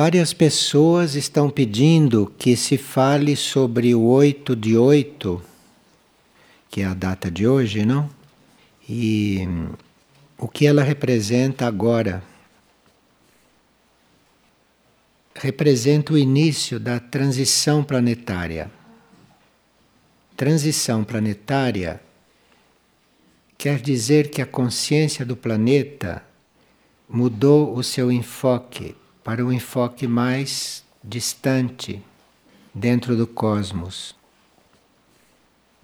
Várias pessoas estão pedindo que se fale sobre o 8 de 8, que é a data de hoje, não? E o que ela representa agora. Representa o início da transição planetária. Transição planetária quer dizer que a consciência do planeta mudou o seu enfoque para um enfoque mais distante dentro do cosmos.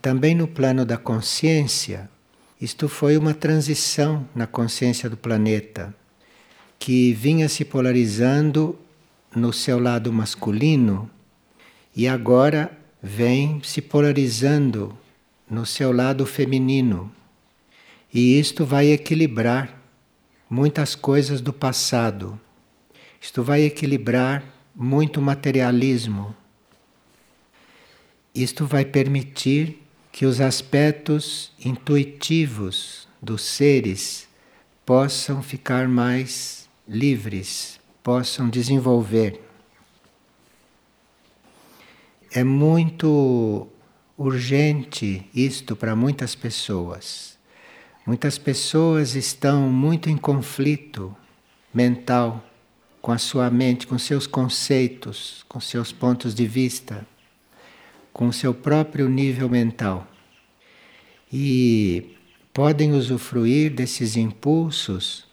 Também no plano da consciência, isto foi uma transição na consciência do planeta, que vinha se polarizando no seu lado masculino e agora vem se polarizando no seu lado feminino. E isto vai equilibrar muitas coisas do passado isto vai equilibrar muito materialismo. Isto vai permitir que os aspectos intuitivos dos seres possam ficar mais livres, possam desenvolver. É muito urgente isto para muitas pessoas. Muitas pessoas estão muito em conflito mental com a sua mente, com seus conceitos, com seus pontos de vista, com o seu próprio nível mental. E podem usufruir desses impulsos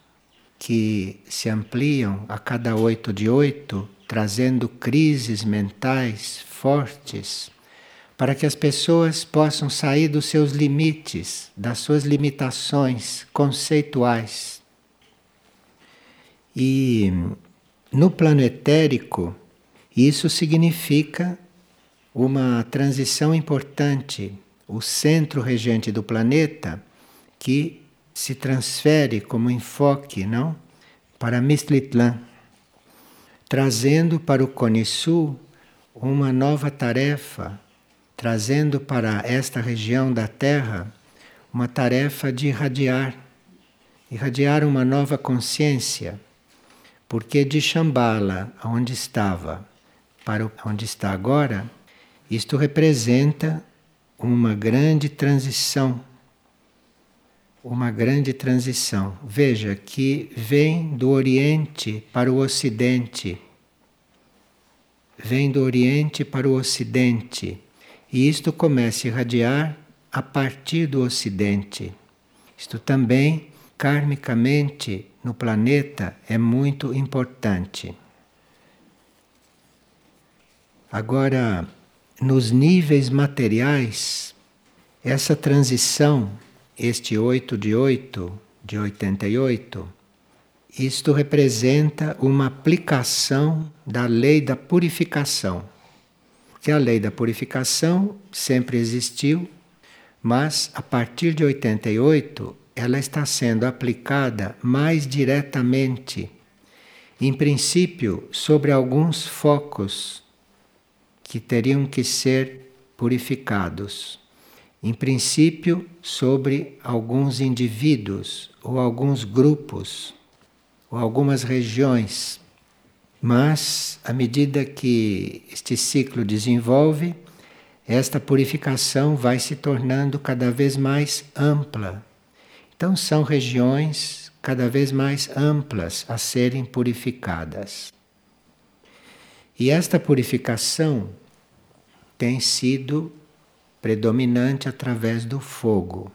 que se ampliam a cada oito de oito, trazendo crises mentais fortes, para que as pessoas possam sair dos seus limites, das suas limitações conceituais. E no plano etérico, isso significa uma transição importante. O centro regente do planeta que se transfere como enfoque, não, para Mistlitlã, trazendo para o Cone Sul uma nova tarefa, trazendo para esta região da Terra uma tarefa de irradiar, irradiar uma nova consciência porque de Shambhala, onde estava, para onde está agora, isto representa uma grande transição. Uma grande transição. Veja que vem do Oriente para o Ocidente. Vem do Oriente para o Ocidente. E isto começa a irradiar a partir do Ocidente. Isto também, karmicamente, no planeta é muito importante. Agora, nos níveis materiais, essa transição, este 8 de 8, de 88, isto representa uma aplicação da lei da purificação. Porque a lei da purificação sempre existiu, mas a partir de 88 ela está sendo aplicada mais diretamente, em princípio, sobre alguns focos que teriam que ser purificados. Em princípio, sobre alguns indivíduos ou alguns grupos ou algumas regiões. Mas, à medida que este ciclo desenvolve, esta purificação vai se tornando cada vez mais ampla então, são regiões cada vez mais amplas a serem purificadas. E esta purificação tem sido predominante através do fogo.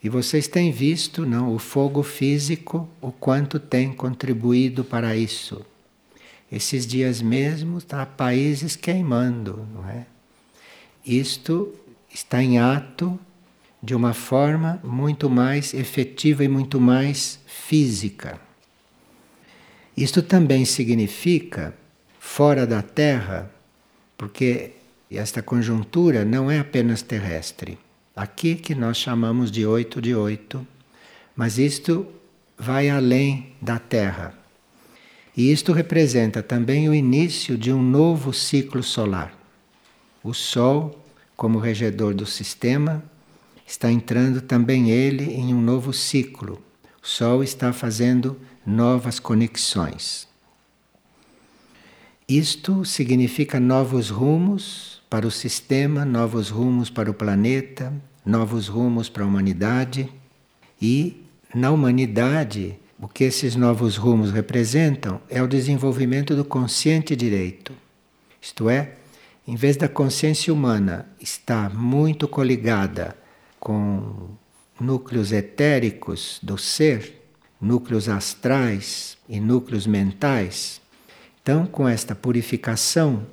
E vocês têm visto, não, o fogo físico, o quanto tem contribuído para isso. Esses dias mesmo está países queimando, não é? Isto está em ato de uma forma muito mais efetiva e muito mais física. Isto também significa fora da Terra, porque esta conjuntura não é apenas terrestre. Aqui que nós chamamos de oito de oito, mas isto vai além da Terra. E isto representa também o início de um novo ciclo solar. O Sol, como regedor do sistema, está entrando também ele em um novo ciclo. O Sol está fazendo novas conexões. Isto significa novos rumos para o sistema, novos rumos para o planeta, novos rumos para a humanidade e na humanidade o que esses novos rumos representam é o desenvolvimento do consciente direito. Isto é, em vez da consciência humana estar muito coligada com núcleos etéricos do ser, núcleos astrais e núcleos mentais, então com esta purificação,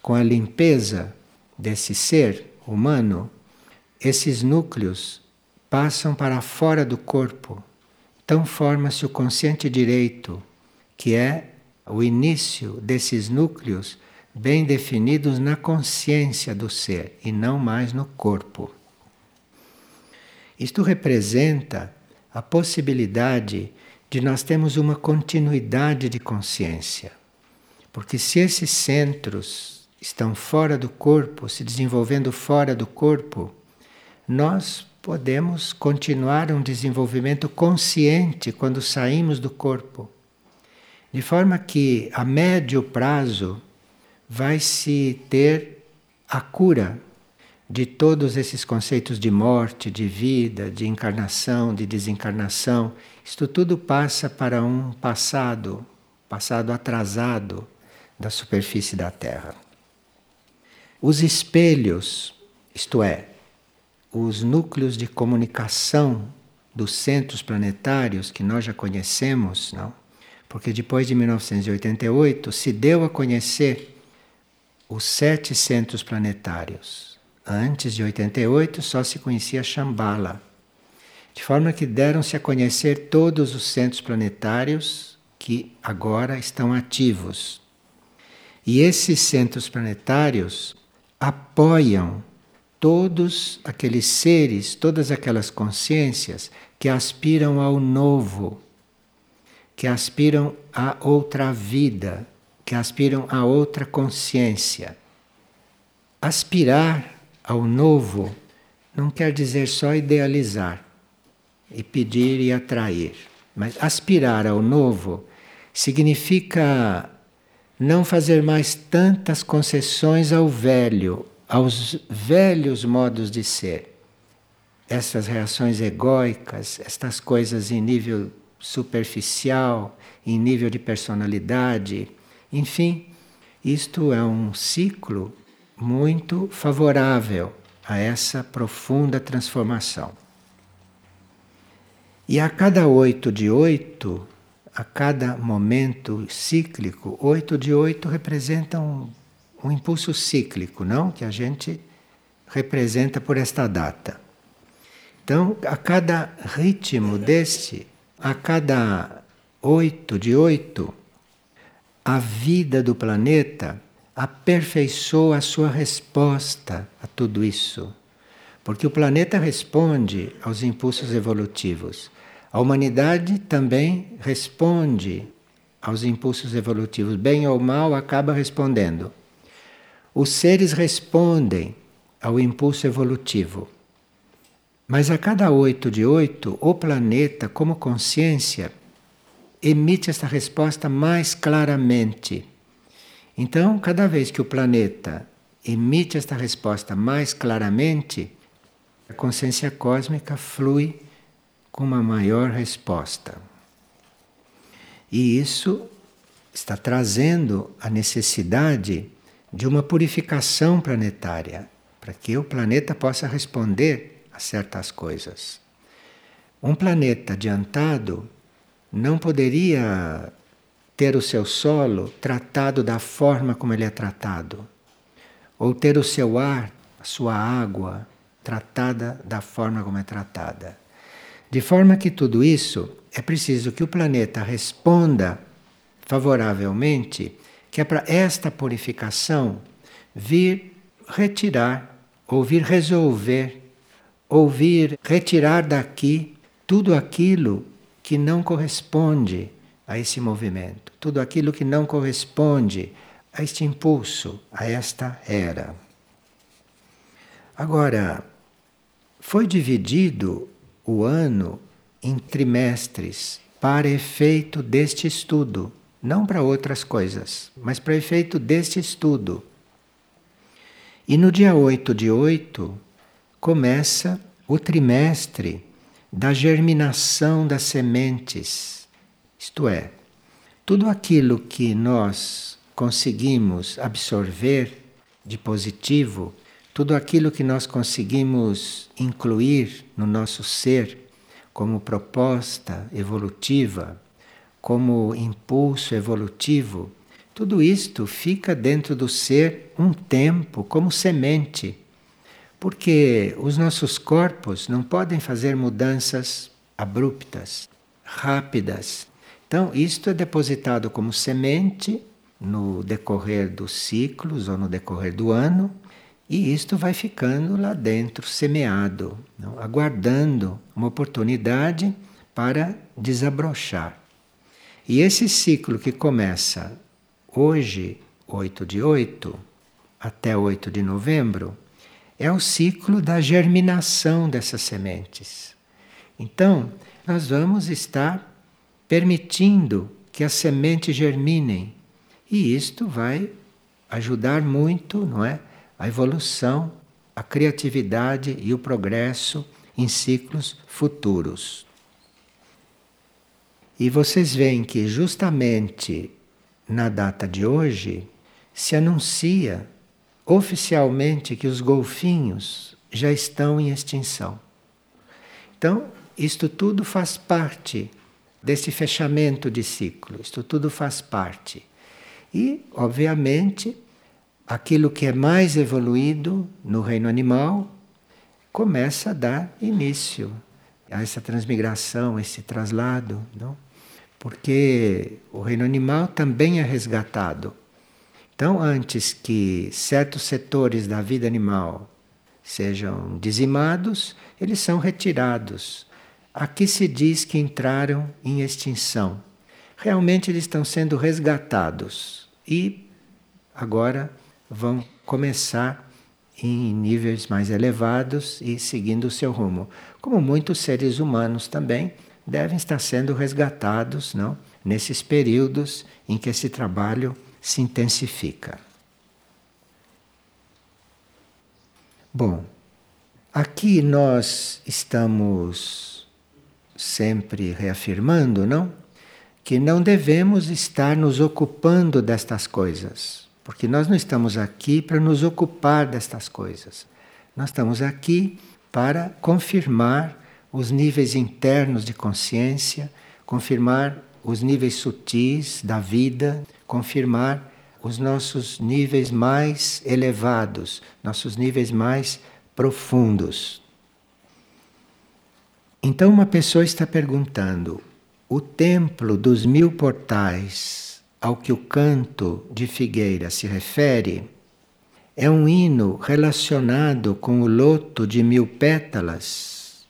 com a limpeza desse ser humano, esses núcleos passam para fora do corpo. Então forma-se o consciente direito, que é o início desses núcleos bem definidos na consciência do ser e não mais no corpo. Isto representa a possibilidade de nós termos uma continuidade de consciência. Porque se esses centros estão fora do corpo, se desenvolvendo fora do corpo, nós podemos continuar um desenvolvimento consciente quando saímos do corpo. De forma que a médio prazo vai se ter a cura de todos esses conceitos de morte, de vida, de encarnação, de desencarnação. Isto tudo passa para um passado, passado atrasado da superfície da Terra. Os espelhos, isto é, os núcleos de comunicação dos centros planetários que nós já conhecemos, não? Porque depois de 1988 se deu a conhecer os sete centros planetários. Antes de 88 só se conhecia Shambhala. De forma que deram-se a conhecer todos os centros planetários que agora estão ativos. E esses centros planetários apoiam todos aqueles seres, todas aquelas consciências que aspiram ao novo, que aspiram a outra vida, que aspiram a outra consciência. Aspirar ao novo não quer dizer só idealizar e pedir e atrair, mas aspirar ao novo significa não fazer mais tantas concessões ao velho, aos velhos modos de ser. Essas reações egóicas, estas coisas em nível superficial, em nível de personalidade, enfim, isto é um ciclo muito favorável a essa profunda transformação. E a cada oito de oito, a cada momento cíclico, oito de oito representam um, um impulso cíclico, não? Que a gente representa por esta data. Então, a cada ritmo deste, a cada oito de oito, a vida do planeta aperfeiçoa a sua resposta a tudo isso. Porque o planeta responde aos impulsos evolutivos. A humanidade também responde aos impulsos evolutivos, bem ou mal, acaba respondendo. Os seres respondem ao impulso evolutivo. Mas a cada oito de oito, o planeta, como consciência, emite esta resposta mais claramente. Então, cada vez que o planeta emite esta resposta mais claramente, a consciência cósmica flui com uma maior resposta. E isso está trazendo a necessidade de uma purificação planetária, para que o planeta possa responder a certas coisas. Um planeta adiantado não poderia ter o seu solo tratado da forma como ele é tratado, ou ter o seu ar, a sua água tratada da forma como é tratada. De forma que tudo isso é preciso que o planeta responda favoravelmente, que é para esta purificação vir retirar, ou vir resolver, ou vir retirar daqui tudo aquilo que não corresponde a esse movimento, tudo aquilo que não corresponde a este impulso, a esta era. Agora, foi dividido o ano em trimestres para efeito deste estudo, não para outras coisas, mas para efeito deste estudo. E no dia 8 de 8 começa o trimestre da germinação das sementes. Isto é, tudo aquilo que nós conseguimos absorver de positivo, tudo aquilo que nós conseguimos incluir no nosso ser como proposta evolutiva, como impulso evolutivo, tudo isto fica dentro do ser um tempo, como semente. Porque os nossos corpos não podem fazer mudanças abruptas, rápidas. Então, isto é depositado como semente no decorrer dos ciclos ou no decorrer do ano, e isto vai ficando lá dentro, semeado, não? aguardando uma oportunidade para desabrochar. E esse ciclo que começa hoje, 8 de 8, até 8 de novembro, é o ciclo da germinação dessas sementes. Então, nós vamos estar permitindo que as sementes germinem e isto vai ajudar muito, não é? A evolução, a criatividade e o progresso em ciclos futuros. E vocês veem que justamente na data de hoje se anuncia oficialmente que os golfinhos já estão em extinção. Então, isto tudo faz parte desse fechamento de ciclo, isto tudo faz parte. E, obviamente, aquilo que é mais evoluído no reino animal começa a dar início a essa transmigração, esse traslado, não? Porque o reino animal também é resgatado. Então, antes que certos setores da vida animal sejam dizimados, eles são retirados. Aqui se diz que entraram em extinção. Realmente eles estão sendo resgatados e agora vão começar em níveis mais elevados e seguindo o seu rumo. Como muitos seres humanos também devem estar sendo resgatados, não? Nesses períodos em que esse trabalho se intensifica. Bom, aqui nós estamos sempre reafirmando, não? que não devemos estar nos ocupando destas coisas, porque nós não estamos aqui para nos ocupar destas coisas. Nós estamos aqui para confirmar os níveis internos de consciência, confirmar os níveis sutis da vida, confirmar os nossos níveis mais elevados, nossos níveis mais profundos. Então, uma pessoa está perguntando: o templo dos mil portais ao que o canto de Figueira se refere é um hino relacionado com o loto de mil pétalas,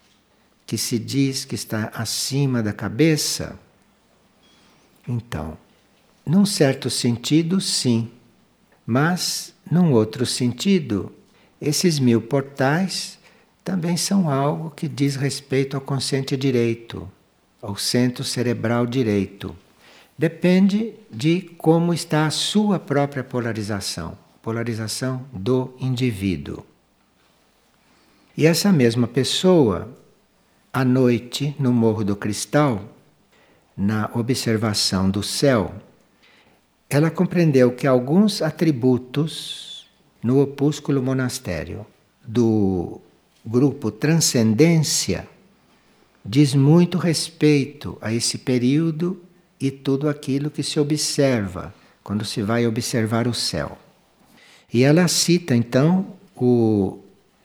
que se diz que está acima da cabeça. Então, num certo sentido, sim, mas num outro sentido, esses mil portais também são algo que diz respeito ao consciente direito ao centro cerebral direito. Depende de como está a sua própria polarização, polarização do indivíduo. E essa mesma pessoa, à noite, no Morro do Cristal, na observação do céu, ela compreendeu que alguns atributos no opúsculo monastério do grupo Transcendência diz muito respeito a esse período e tudo aquilo que se observa quando se vai observar o céu. E ela cita então o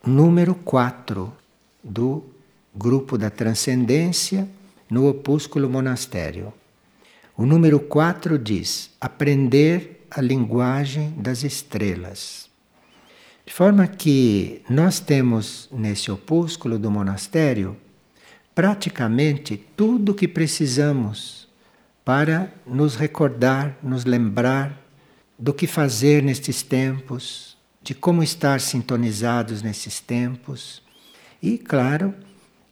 número 4 do grupo da transcendência no opúsculo monastério. O número 4 diz: aprender a linguagem das estrelas. De forma que nós temos nesse opúsculo do monastério praticamente tudo o que precisamos para nos recordar, nos lembrar do que fazer nestes tempos, de como estar sintonizados nesses tempos. E, claro,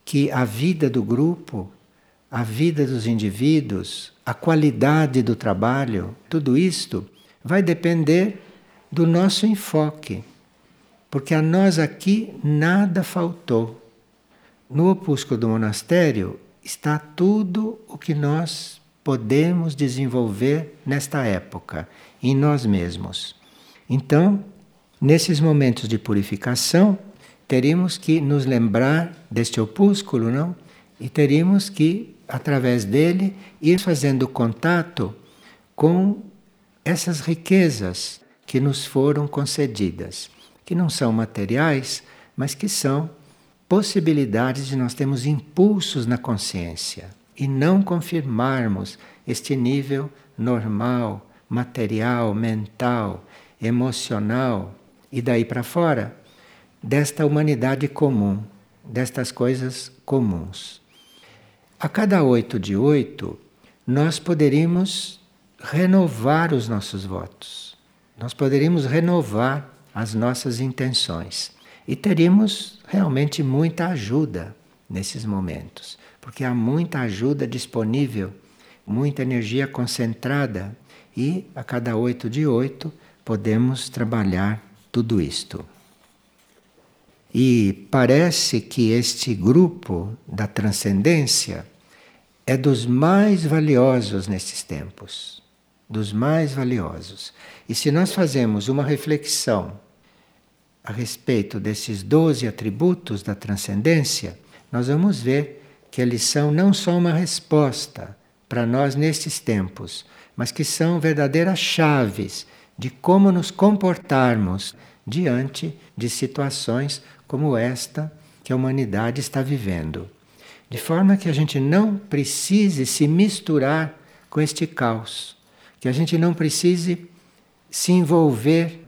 que a vida do grupo a vida dos indivíduos, a qualidade do trabalho, tudo isto vai depender do nosso enfoque. Porque a nós aqui nada faltou. No opúsculo do monastério está tudo o que nós podemos desenvolver nesta época, em nós mesmos. Então, nesses momentos de purificação, teríamos que nos lembrar deste opúsculo, não? E teríamos que, através dele, ir fazendo contato com essas riquezas que nos foram concedidas, que não são materiais, mas que são possibilidades de nós termos impulsos na consciência e não confirmarmos este nível normal, material, mental, emocional e daí para fora desta humanidade comum, destas coisas comuns. A cada oito de oito, nós poderíamos renovar os nossos votos, nós poderíamos renovar as nossas intenções e teríamos realmente muita ajuda nesses momentos, porque há muita ajuda disponível, muita energia concentrada e a cada oito de oito podemos trabalhar tudo isto. E parece que este grupo da transcendência é dos mais valiosos nesses tempos. Dos mais valiosos. E se nós fazemos uma reflexão a respeito desses doze atributos da transcendência, nós vamos ver que eles são não só uma resposta para nós nestes tempos, mas que são verdadeiras chaves de como nos comportarmos diante de situações como esta que a humanidade está vivendo. De forma que a gente não precise se misturar com este caos, que a gente não precise se envolver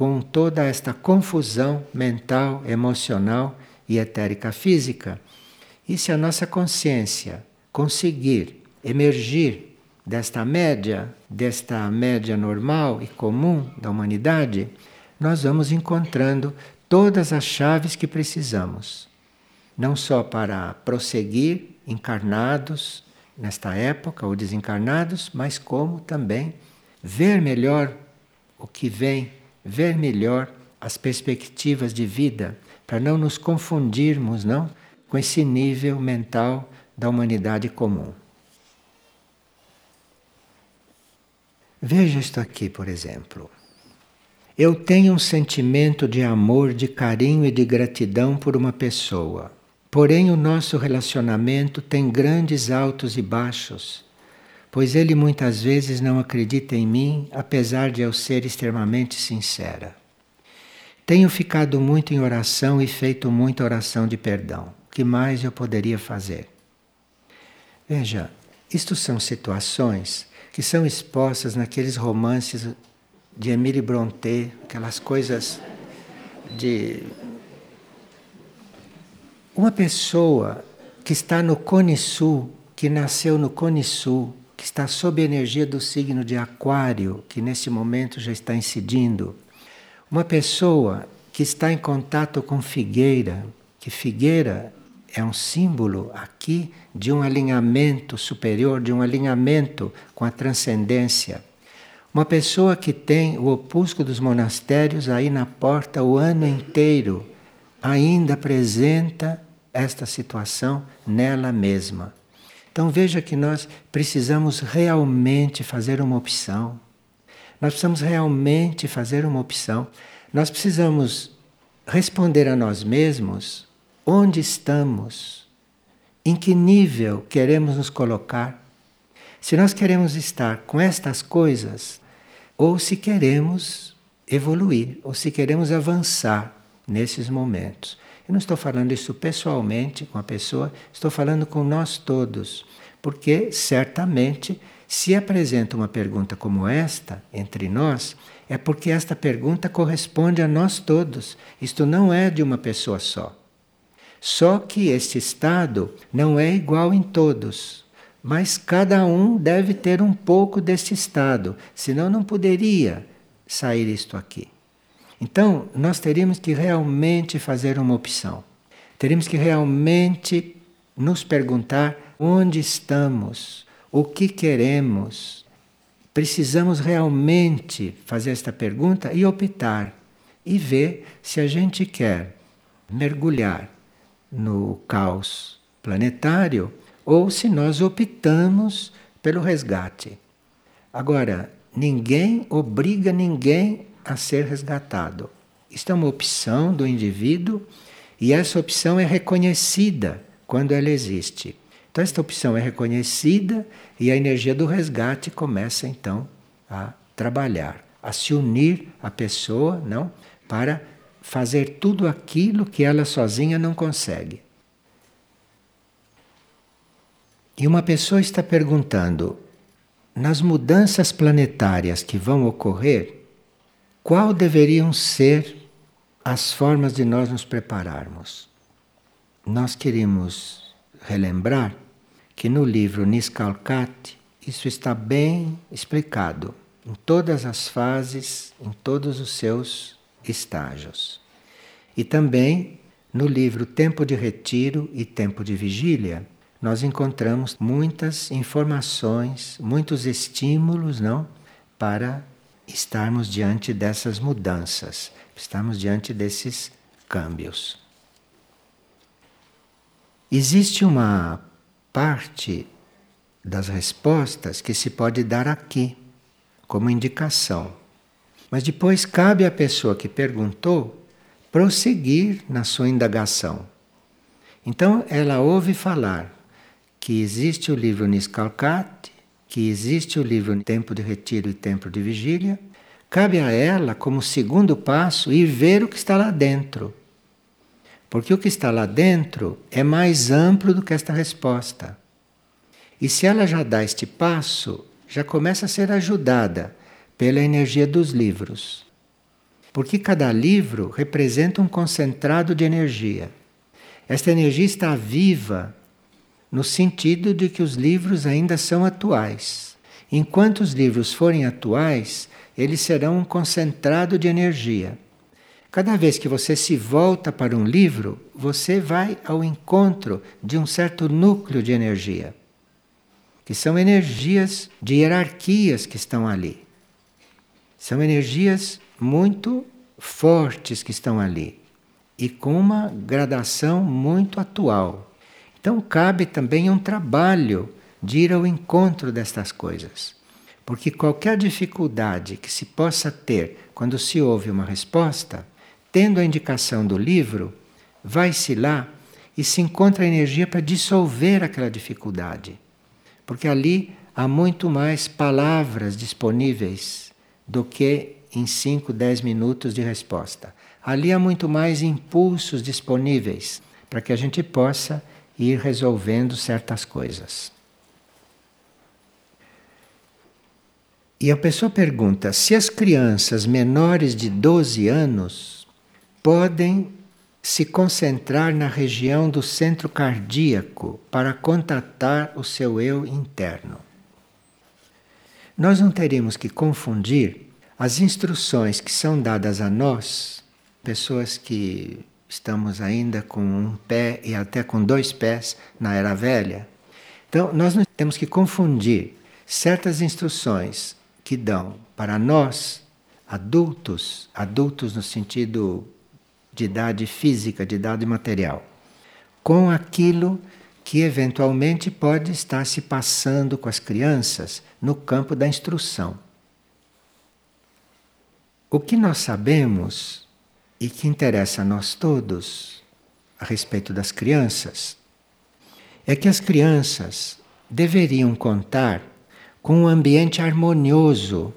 com toda esta confusão mental, emocional e etérica física. E se a nossa consciência conseguir emergir desta média, desta média normal e comum da humanidade, nós vamos encontrando todas as chaves que precisamos, não só para prosseguir encarnados nesta época ou desencarnados, mas como também ver melhor o que vem, ver melhor as perspectivas de vida, para não nos confundirmos, não, com esse nível mental da humanidade comum. Veja isto aqui, por exemplo. Eu tenho um sentimento de amor, de carinho e de gratidão por uma pessoa. Porém, o nosso relacionamento tem grandes altos e baixos, pois ele muitas vezes não acredita em mim, apesar de eu ser extremamente sincera. Tenho ficado muito em oração e feito muita oração de perdão. O que mais eu poderia fazer? Veja, isto são situações que são expostas naqueles romances de Emile Brontë, aquelas coisas de uma pessoa que está no Cone Sul, que nasceu no Cone Sul, que está sob a energia do signo de Aquário, que nesse momento já está incidindo. Uma pessoa que está em contato com figueira, que figueira é um símbolo aqui de um alinhamento superior, de um alinhamento com a transcendência. Uma pessoa que tem o opúsculo dos monastérios aí na porta o ano inteiro, ainda apresenta esta situação nela mesma. Então veja que nós precisamos realmente fazer uma opção. Nós precisamos realmente fazer uma opção. Nós precisamos responder a nós mesmos onde estamos, em que nível queremos nos colocar. Se nós queremos estar com estas coisas, ou se queremos evoluir, ou se queremos avançar nesses momentos. Eu não estou falando isso pessoalmente com a pessoa, estou falando com nós todos, porque certamente se apresenta uma pergunta como esta entre nós, é porque esta pergunta corresponde a nós todos. Isto não é de uma pessoa só. Só que este estado não é igual em todos. Mas cada um deve ter um pouco desse estado, senão não poderia sair isto aqui. Então, nós teríamos que realmente fazer uma opção. Teríamos que realmente nos perguntar onde estamos, o que queremos. Precisamos realmente fazer esta pergunta e optar e ver se a gente quer mergulhar no caos planetário ou se nós optamos pelo resgate. Agora, ninguém obriga ninguém a ser resgatado. Isto é uma opção do indivíduo e essa opção é reconhecida quando ela existe. Então, esta opção é reconhecida e a energia do resgate começa então a trabalhar, a se unir à pessoa, não, para fazer tudo aquilo que ela sozinha não consegue. E uma pessoa está perguntando: nas mudanças planetárias que vão ocorrer, qual deveriam ser as formas de nós nos prepararmos? Nós queremos relembrar que no livro Niskalkat isso está bem explicado em todas as fases, em todos os seus estágios. E também no livro Tempo de Retiro e Tempo de Vigília, nós encontramos muitas informações, muitos estímulos, não, para estarmos diante dessas mudanças, estarmos diante desses câmbios. Existe uma parte das respostas que se pode dar aqui, como indicação. Mas depois cabe à pessoa que perguntou prosseguir na sua indagação. Então ela ouve falar que existe o livro Niskalkat, que existe o livro Tempo de Retiro e Tempo de Vigília, cabe a ela, como segundo passo, ir ver o que está lá dentro. Porque o que está lá dentro é mais amplo do que esta resposta. E se ela já dá este passo, já começa a ser ajudada pela energia dos livros. Porque cada livro representa um concentrado de energia. Esta energia está viva no sentido de que os livros ainda são atuais. Enquanto os livros forem atuais, eles serão um concentrado de energia. Cada vez que você se volta para um livro, você vai ao encontro de um certo núcleo de energia, que são energias de hierarquias que estão ali. São energias muito fortes que estão ali e com uma gradação muito atual. Então cabe também um trabalho de ir ao encontro destas coisas. Porque qualquer dificuldade que se possa ter quando se ouve uma resposta, tendo a indicação do livro, vai-se lá e se encontra energia para dissolver aquela dificuldade. Porque ali há muito mais palavras disponíveis do que em 5, 10 minutos de resposta. Ali há muito mais impulsos disponíveis para que a gente possa ir resolvendo certas coisas. E a pessoa pergunta se as crianças menores de 12 anos podem se concentrar na região do centro cardíaco para contatar o seu eu interno. Nós não teríamos que confundir as instruções que são dadas a nós, pessoas que estamos ainda com um pé e até com dois pés na era velha. Então, nós não temos que confundir certas instruções que dão para nós, adultos, adultos no sentido de idade física, de idade material, com aquilo que eventualmente pode estar se passando com as crianças no campo da instrução. O que nós sabemos e que interessa a nós todos a respeito das crianças é que as crianças deveriam contar com um ambiente harmonioso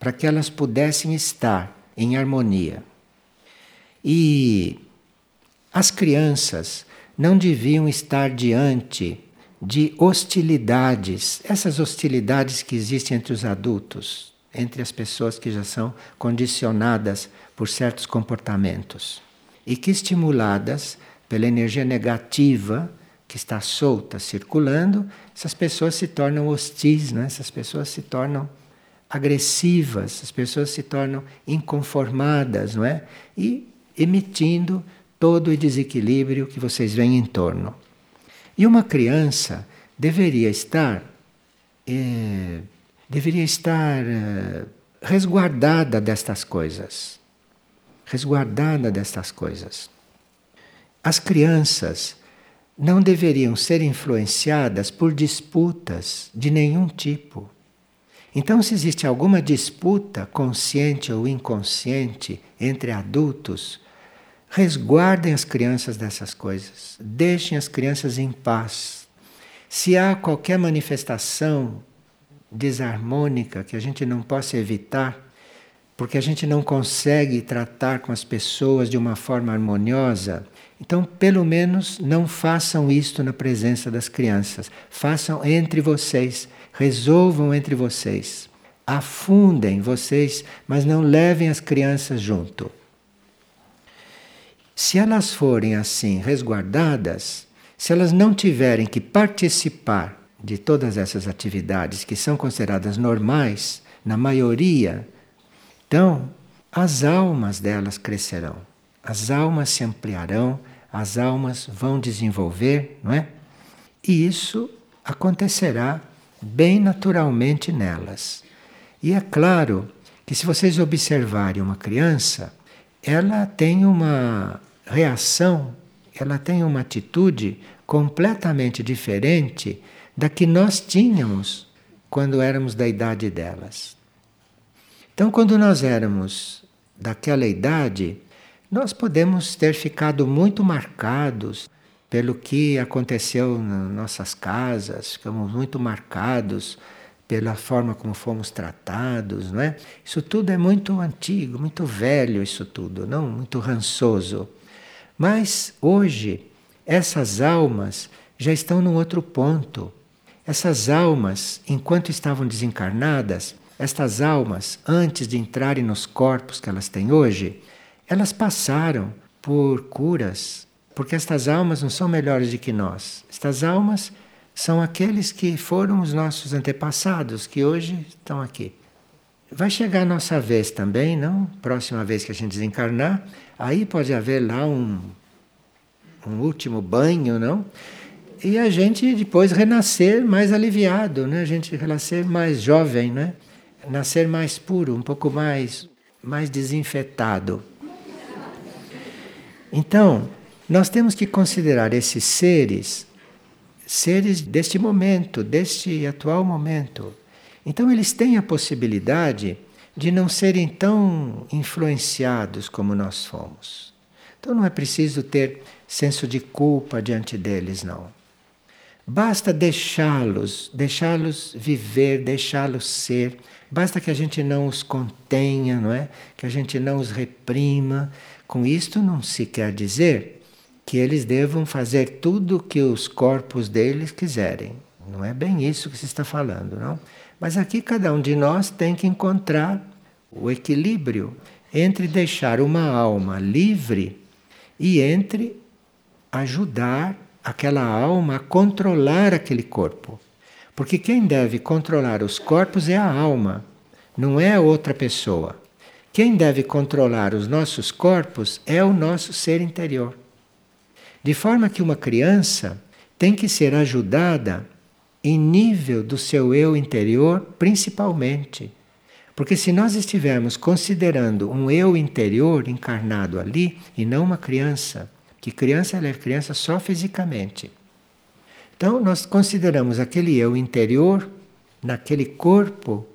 para que elas pudessem estar em harmonia. E as crianças não deviam estar diante de hostilidades, essas hostilidades que existem entre os adultos, entre as pessoas que já são condicionadas por certos comportamentos e que, estimuladas pela energia negativa que está solta, circulando, essas pessoas se tornam hostis, né? essas pessoas se tornam agressivas, as pessoas se tornam inconformadas, não é? E emitindo todo o desequilíbrio que vocês veem em torno. E uma criança deveria estar é, deveria estar é, resguardada destas coisas. Resguardada destas coisas. As crianças não deveriam ser influenciadas por disputas de nenhum tipo. Então, se existe alguma disputa, consciente ou inconsciente, entre adultos, resguardem as crianças dessas coisas. Deixem as crianças em paz. Se há qualquer manifestação desarmônica que a gente não possa evitar, porque a gente não consegue tratar com as pessoas de uma forma harmoniosa, então, pelo menos, não façam isto na presença das crianças. Façam entre vocês, resolvam entre vocês. Afundem vocês, mas não levem as crianças junto. Se elas forem assim resguardadas, se elas não tiverem que participar de todas essas atividades que são consideradas normais, na maioria, então as almas delas crescerão as almas se ampliarão, as almas vão desenvolver, não é? E isso acontecerá bem naturalmente nelas. E é claro que se vocês observarem uma criança, ela tem uma reação, ela tem uma atitude completamente diferente da que nós tínhamos quando éramos da idade delas. Então, quando nós éramos daquela idade, nós podemos ter ficado muito marcados pelo que aconteceu nas nossas casas, ficamos muito marcados pela forma como fomos tratados, não é? Isso tudo é muito antigo, muito velho, isso tudo, não muito rançoso. Mas hoje essas almas já estão num outro ponto. Essas almas, enquanto estavam desencarnadas, estas almas, antes de entrarem nos corpos que elas têm hoje, elas passaram por curas, porque estas almas não são melhores do que nós. Estas almas são aqueles que foram os nossos antepassados, que hoje estão aqui. Vai chegar a nossa vez também, não? Próxima vez que a gente desencarnar, aí pode haver lá um, um último banho, não? E a gente depois renascer mais aliviado, né? A gente renascer mais jovem, né? Nascer mais puro, um pouco mais, mais desinfetado. Então, nós temos que considerar esses seres seres deste momento, deste atual momento. Então, eles têm a possibilidade de não serem tão influenciados como nós fomos. Então, não é preciso ter senso de culpa diante deles, não. Basta deixá-los, deixá-los viver, deixá-los ser. Basta que a gente não os contenha, não é? Que a gente não os reprima, com isto não se quer dizer que eles devam fazer tudo o que os corpos deles quiserem. Não é bem isso que se está falando, não? Mas aqui cada um de nós tem que encontrar o equilíbrio entre deixar uma alma livre e entre ajudar aquela alma a controlar aquele corpo. Porque quem deve controlar os corpos é a alma, não é outra pessoa. Quem deve controlar os nossos corpos é o nosso ser interior. De forma que uma criança tem que ser ajudada em nível do seu eu interior, principalmente. Porque se nós estivermos considerando um eu interior encarnado ali e não uma criança, que criança ela é criança só fisicamente. Então nós consideramos aquele eu interior naquele corpo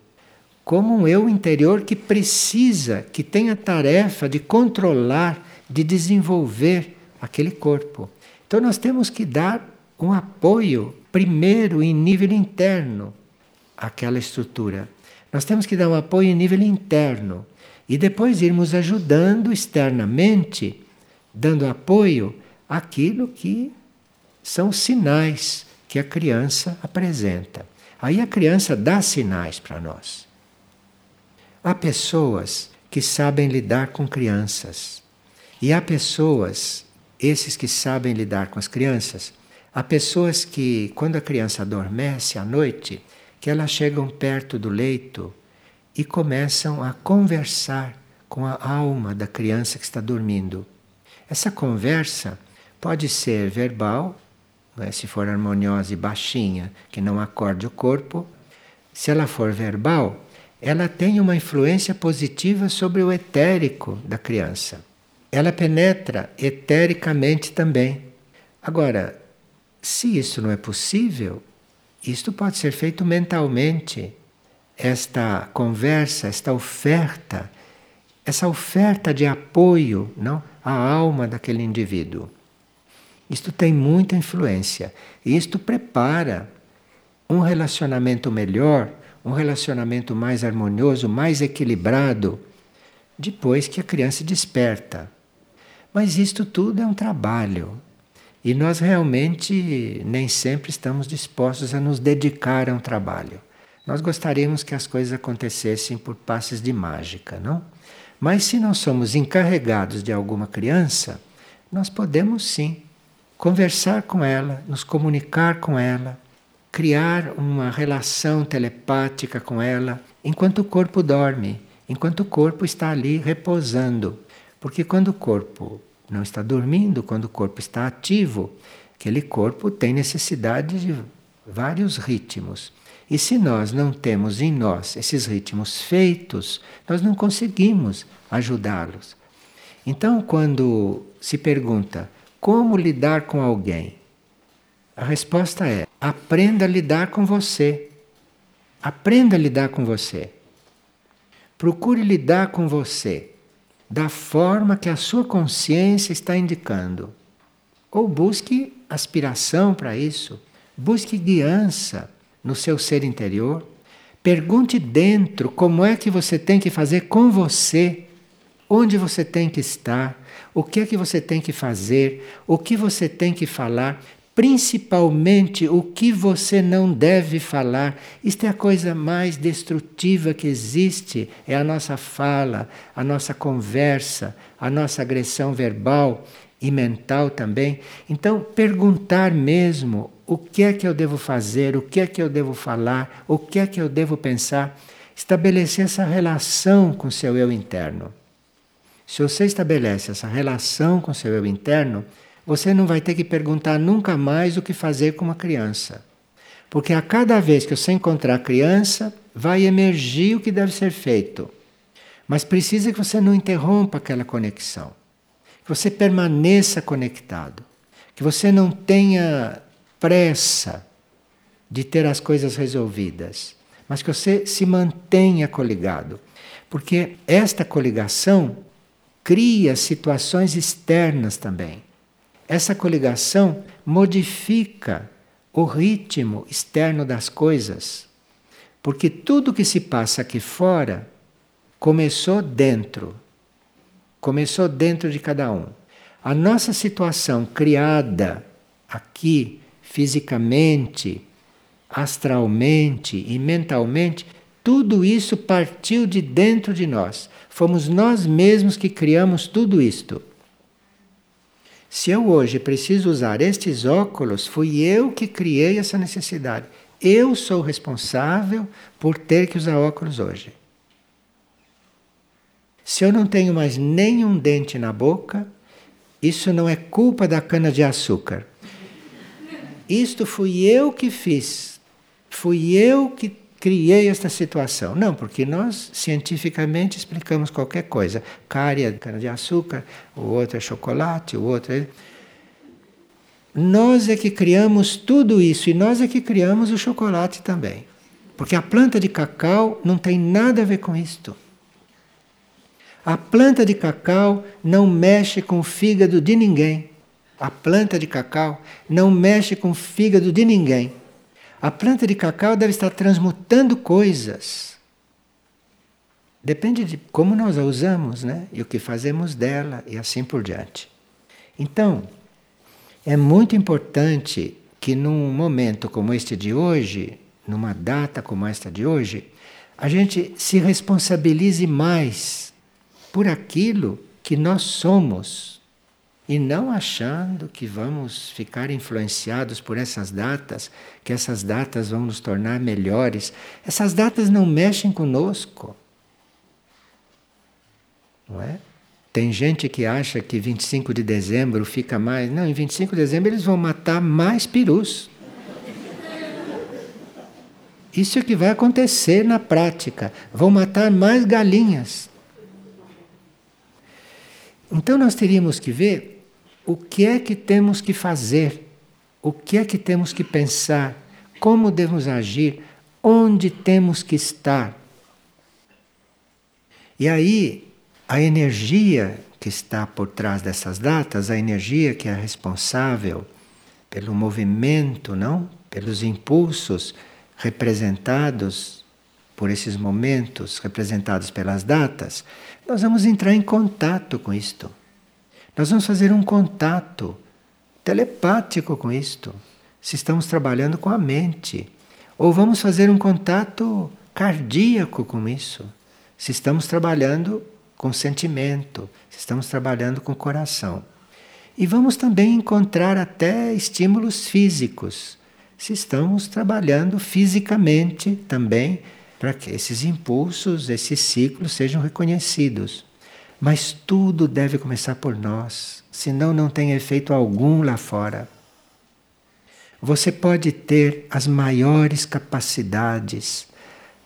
como um eu interior que precisa, que tem a tarefa de controlar, de desenvolver aquele corpo. Então nós temos que dar um apoio, primeiro em nível interno, àquela estrutura. Nós temos que dar um apoio em nível interno e depois irmos ajudando externamente, dando apoio àquilo que são sinais que a criança apresenta. Aí a criança dá sinais para nós. Há pessoas que sabem lidar com crianças. E há pessoas, esses que sabem lidar com as crianças, há pessoas que, quando a criança adormece à noite, que elas chegam perto do leito e começam a conversar com a alma da criança que está dormindo. Essa conversa pode ser verbal, é? se for harmoniosa e baixinha, que não acorde o corpo, se ela for verbal, ela tem uma influência positiva sobre o etérico da criança. Ela penetra etericamente também. Agora, se isso não é possível, isto pode ser feito mentalmente. Esta conversa, esta oferta, essa oferta de apoio não, à alma daquele indivíduo. Isto tem muita influência. E isto prepara um relacionamento melhor, um relacionamento mais harmonioso, mais equilibrado, depois que a criança desperta. Mas isto tudo é um trabalho. E nós realmente nem sempre estamos dispostos a nos dedicar a um trabalho. Nós gostaríamos que as coisas acontecessem por passes de mágica, não? Mas se nós somos encarregados de alguma criança, nós podemos sim conversar com ela, nos comunicar com ela, criar uma relação telepática com ela enquanto o corpo dorme, enquanto o corpo está ali repousando. Porque quando o corpo não está dormindo, quando o corpo está ativo, aquele corpo tem necessidade de vários ritmos. E se nós não temos em nós esses ritmos feitos, nós não conseguimos ajudá-los. Então, quando se pergunta como lidar com alguém? A resposta é: aprenda a lidar com você. Aprenda a lidar com você. Procure lidar com você da forma que a sua consciência está indicando. Ou busque aspiração para isso, busque guiança no seu ser interior. Pergunte dentro como é que você tem que fazer com você, onde você tem que estar, o que é que você tem que fazer, o que você tem que falar, principalmente o que você não deve falar. Isto é a coisa mais destrutiva que existe, é a nossa fala, a nossa conversa, a nossa agressão verbal e mental também. Então, perguntar mesmo o que é que eu devo fazer, o que é que eu devo falar, o que é que eu devo pensar, estabelecer essa relação com seu eu interno. Se você estabelece essa relação com seu eu interno, você não vai ter que perguntar nunca mais o que fazer com uma criança. Porque a cada vez que você encontrar a criança, vai emergir o que deve ser feito. Mas precisa que você não interrompa aquela conexão. Que você permaneça conectado. Que você não tenha pressa de ter as coisas resolvidas. Mas que você se mantenha coligado. Porque esta coligação cria situações externas também. Essa coligação modifica o ritmo externo das coisas, porque tudo que se passa aqui fora começou dentro. Começou dentro de cada um. A nossa situação criada aqui, fisicamente, astralmente e mentalmente, tudo isso partiu de dentro de nós. Fomos nós mesmos que criamos tudo isto. Se eu hoje preciso usar estes óculos, fui eu que criei essa necessidade. Eu sou responsável por ter que usar óculos hoje. Se eu não tenho mais nenhum dente na boca, isso não é culpa da cana-de-açúcar. Isto fui eu que fiz. Fui eu que criei esta situação. Não, porque nós cientificamente explicamos qualquer coisa. Cárie é cana-de-açúcar, o outro é chocolate, o outro é. Nós é que criamos tudo isso e nós é que criamos o chocolate também. Porque a planta de cacau não tem nada a ver com isto. A planta de cacau não mexe com o fígado de ninguém. A planta de cacau não mexe com o fígado de ninguém. A planta de cacau deve estar transmutando coisas. Depende de como nós a usamos, né? E o que fazemos dela e assim por diante. Então, é muito importante que num momento como este de hoje, numa data como esta de hoje, a gente se responsabilize mais por aquilo que nós somos e não achando que vamos ficar influenciados por essas datas, que essas datas vão nos tornar melhores. Essas datas não mexem conosco. Não é? Tem gente que acha que 25 de dezembro fica mais. Não, em 25 de dezembro eles vão matar mais perus. Isso é que vai acontecer na prática. Vão matar mais galinhas. Então nós teríamos que ver o que é que temos que fazer, o que é que temos que pensar, como devemos agir, onde temos que estar. E aí a energia que está por trás dessas datas, a energia que é responsável pelo movimento, não? Pelos impulsos representados por esses momentos, representados pelas datas, nós vamos entrar em contato com isto. Nós vamos fazer um contato telepático com isto, se estamos trabalhando com a mente. Ou vamos fazer um contato cardíaco com isso, se estamos trabalhando com sentimento, estamos trabalhando com o coração. E vamos também encontrar até estímulos físicos, se estamos trabalhando fisicamente também, para que esses impulsos, esses ciclos sejam reconhecidos. Mas tudo deve começar por nós, senão não tem efeito algum lá fora. Você pode ter as maiores capacidades,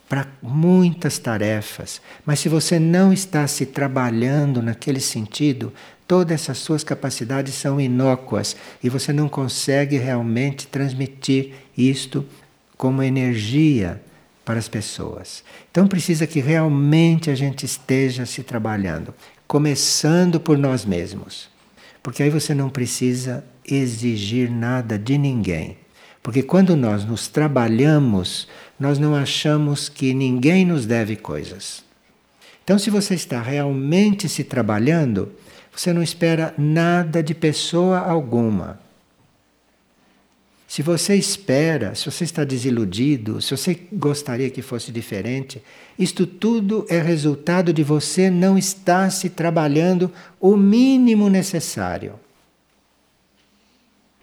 para muitas tarefas, mas se você não está se trabalhando naquele sentido, todas essas suas capacidades são inócuas e você não consegue realmente transmitir isto como energia para as pessoas. Então precisa que realmente a gente esteja se trabalhando, começando por nós mesmos. Porque aí você não precisa exigir nada de ninguém. Porque quando nós nos trabalhamos, nós não achamos que ninguém nos deve coisas. Então, se você está realmente se trabalhando, você não espera nada de pessoa alguma. Se você espera, se você está desiludido, se você gostaria que fosse diferente, isto tudo é resultado de você não estar se trabalhando o mínimo necessário.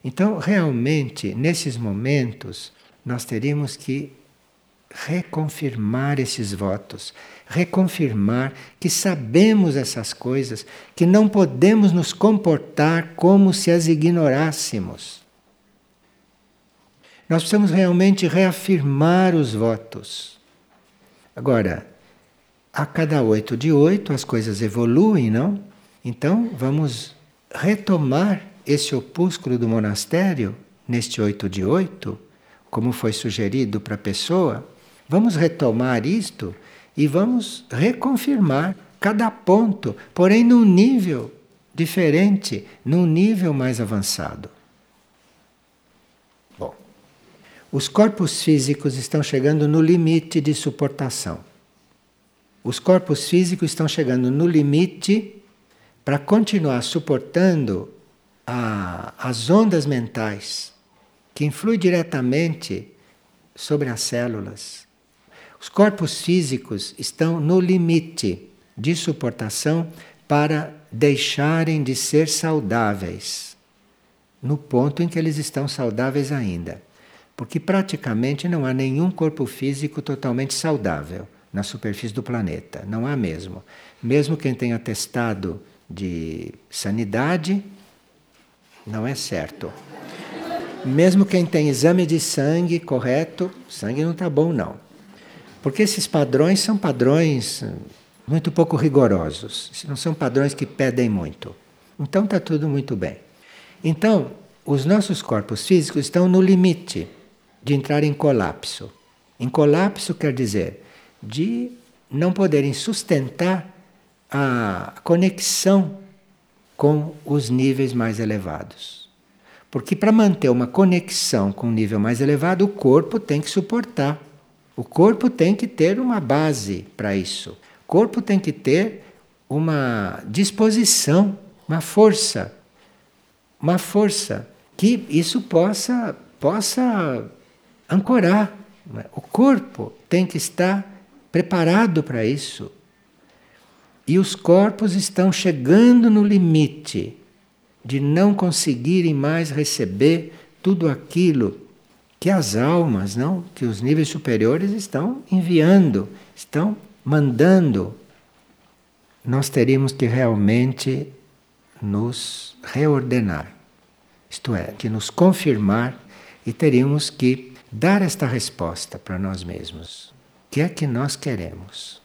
Então, realmente, nesses momentos, nós teríamos que reconfirmar esses votos, reconfirmar que sabemos essas coisas, que não podemos nos comportar como se as ignorássemos. Nós precisamos realmente reafirmar os votos. Agora, a cada oito de oito as coisas evoluem, não? Então vamos retomar esse opúsculo do monastério, neste 8 de 8, como foi sugerido para a pessoa, vamos retomar isto e vamos reconfirmar cada ponto, porém num nível diferente, num nível mais avançado. Bom, os corpos físicos estão chegando no limite de suportação. Os corpos físicos estão chegando no limite para continuar suportando a, as ondas mentais que influem diretamente sobre as células. Os corpos físicos estão no limite de suportação para deixarem de ser saudáveis, no ponto em que eles estão saudáveis ainda. Porque praticamente não há nenhum corpo físico totalmente saudável na superfície do planeta, não há mesmo. Mesmo quem tenha testado de sanidade, não é certo. Mesmo quem tem exame de sangue correto, sangue não está bom, não. Porque esses padrões são padrões muito pouco rigorosos, não são padrões que pedem muito. Então está tudo muito bem. Então, os nossos corpos físicos estão no limite de entrar em colapso. Em colapso quer dizer de não poderem sustentar a conexão com os níveis mais elevados. Porque para manter uma conexão com um nível mais elevado, o corpo tem que suportar. O corpo tem que ter uma base para isso. O corpo tem que ter uma disposição, uma força. Uma força que isso possa possa ancorar. O corpo tem que estar preparado para isso. E os corpos estão chegando no limite de não conseguirem mais receber tudo aquilo que as almas, não, que os níveis superiores estão enviando, estão mandando. nós teríamos que realmente nos reordenar, isto é, que nos confirmar e teríamos que dar esta resposta para nós mesmos. O que é que nós queremos?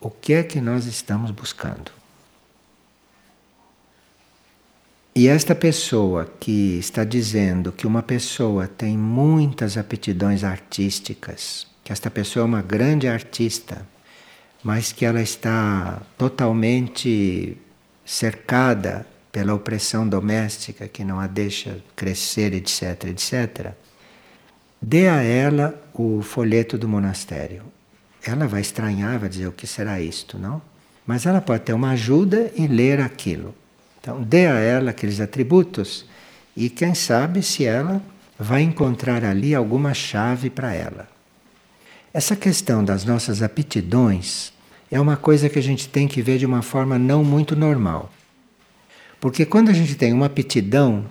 O que é que nós estamos buscando? E esta pessoa que está dizendo que uma pessoa tem muitas aptidões artísticas, que esta pessoa é uma grande artista, mas que ela está totalmente cercada pela opressão doméstica que não a deixa crescer, etc, etc. Dê a ela o folheto do monastério. Ela vai estranhar, vai dizer o que será isto, não? Mas ela pode ter uma ajuda em ler aquilo. Então, dê a ela aqueles atributos e quem sabe se ela vai encontrar ali alguma chave para ela. Essa questão das nossas aptidões é uma coisa que a gente tem que ver de uma forma não muito normal. Porque quando a gente tem uma aptidão,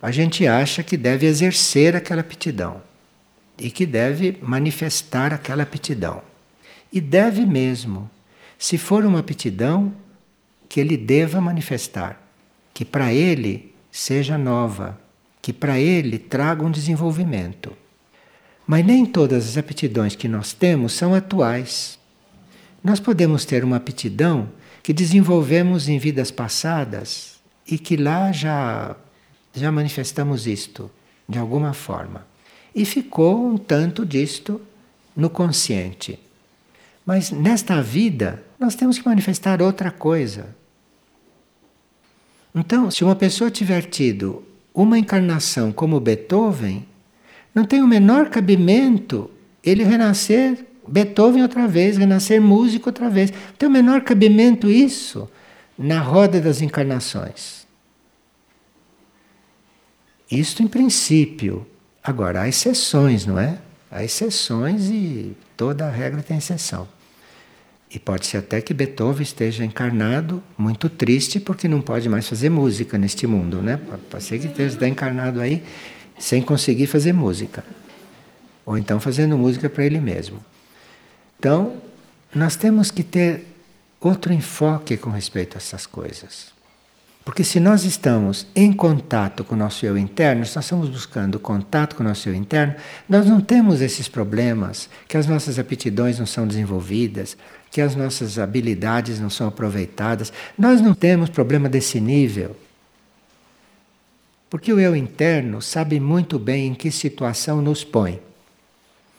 a gente acha que deve exercer aquela aptidão e que deve manifestar aquela aptidão. E deve mesmo. Se for uma aptidão, que ele deva manifestar que para ele seja nova, que para ele traga um desenvolvimento. Mas nem todas as aptidões que nós temos são atuais. Nós podemos ter uma aptidão que desenvolvemos em vidas passadas e que lá já já manifestamos isto de alguma forma. E ficou um tanto disto no consciente. Mas nesta vida nós temos que manifestar outra coisa. Então, se uma pessoa tiver tido uma encarnação como Beethoven, não tem o menor cabimento ele renascer Beethoven outra vez, renascer músico outra vez. Não tem o menor cabimento isso na roda das encarnações. Isto em princípio. Agora, há exceções, não é? Há exceções e toda regra tem exceção. E pode ser até que Beethoven esteja encarnado, muito triste, porque não pode mais fazer música neste mundo, né? Pode ser que esteja encarnado aí sem conseguir fazer música. Ou então fazendo música para ele mesmo. Então, nós temos que ter outro enfoque com respeito a essas coisas. Porque se nós estamos em contato com o nosso eu interno, se nós estamos buscando contato com o nosso eu interno, nós não temos esses problemas, que as nossas aptidões não são desenvolvidas, que as nossas habilidades não são aproveitadas. Nós não temos problema desse nível. Porque o eu interno sabe muito bem em que situação nos põe.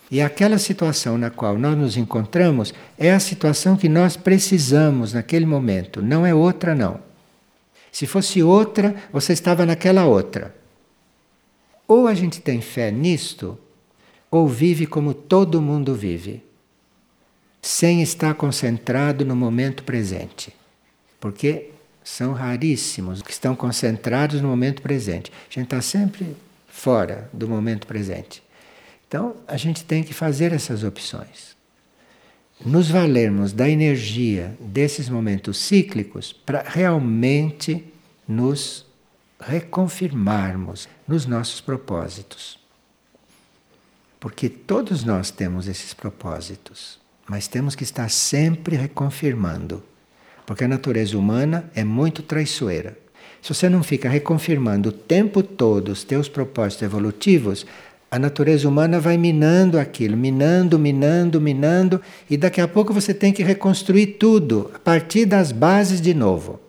E aquela situação na qual nós nos encontramos é a situação que nós precisamos naquele momento, não é outra, não. Se fosse outra, você estava naquela outra. Ou a gente tem fé nisto, ou vive como todo mundo vive, sem estar concentrado no momento presente. Porque são raríssimos que estão concentrados no momento presente. A gente está sempre fora do momento presente. Então, a gente tem que fazer essas opções nos valermos da energia desses momentos cíclicos para realmente nos reconfirmarmos nos nossos propósitos. Porque todos nós temos esses propósitos, mas temos que estar sempre reconfirmando. Porque a natureza humana é muito traiçoeira. Se você não fica reconfirmando o tempo todo os teus propósitos evolutivos, a natureza humana vai minando aquilo, minando, minando, minando, e daqui a pouco você tem que reconstruir tudo a partir das bases de novo.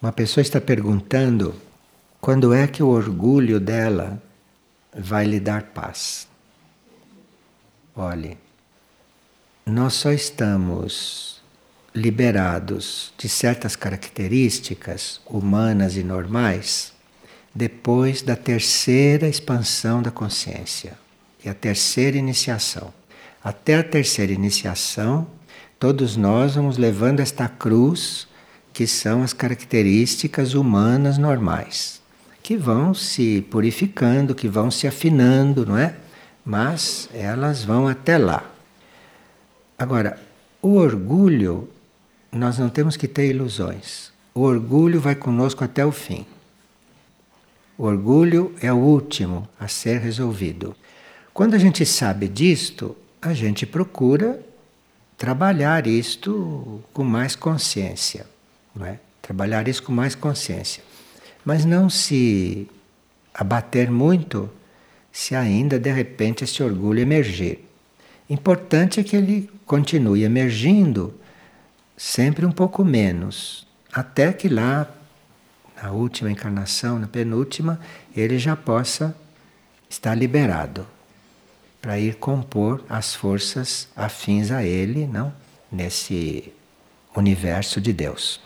Uma pessoa está perguntando quando é que o orgulho dela vai lhe dar paz. Olhe, nós só estamos liberados de certas características humanas e normais depois da terceira expansão da consciência e a terceira iniciação. Até a terceira iniciação, todos nós vamos levando esta cruz, que são as características humanas normais, que vão se purificando, que vão se afinando, não é? Mas elas vão até lá. Agora, o orgulho, nós não temos que ter ilusões. O orgulho vai conosco até o fim. O orgulho é o último a ser resolvido. Quando a gente sabe disto, a gente procura trabalhar isto com mais consciência, não é? Trabalhar isso com mais consciência. Mas não se abater muito se ainda de repente esse orgulho emergir. Importante é que ele continue emergindo sempre um pouco menos, até que lá na última encarnação, na penúltima, ele já possa estar liberado para ir compor as forças afins a ele, não? Nesse universo de Deus.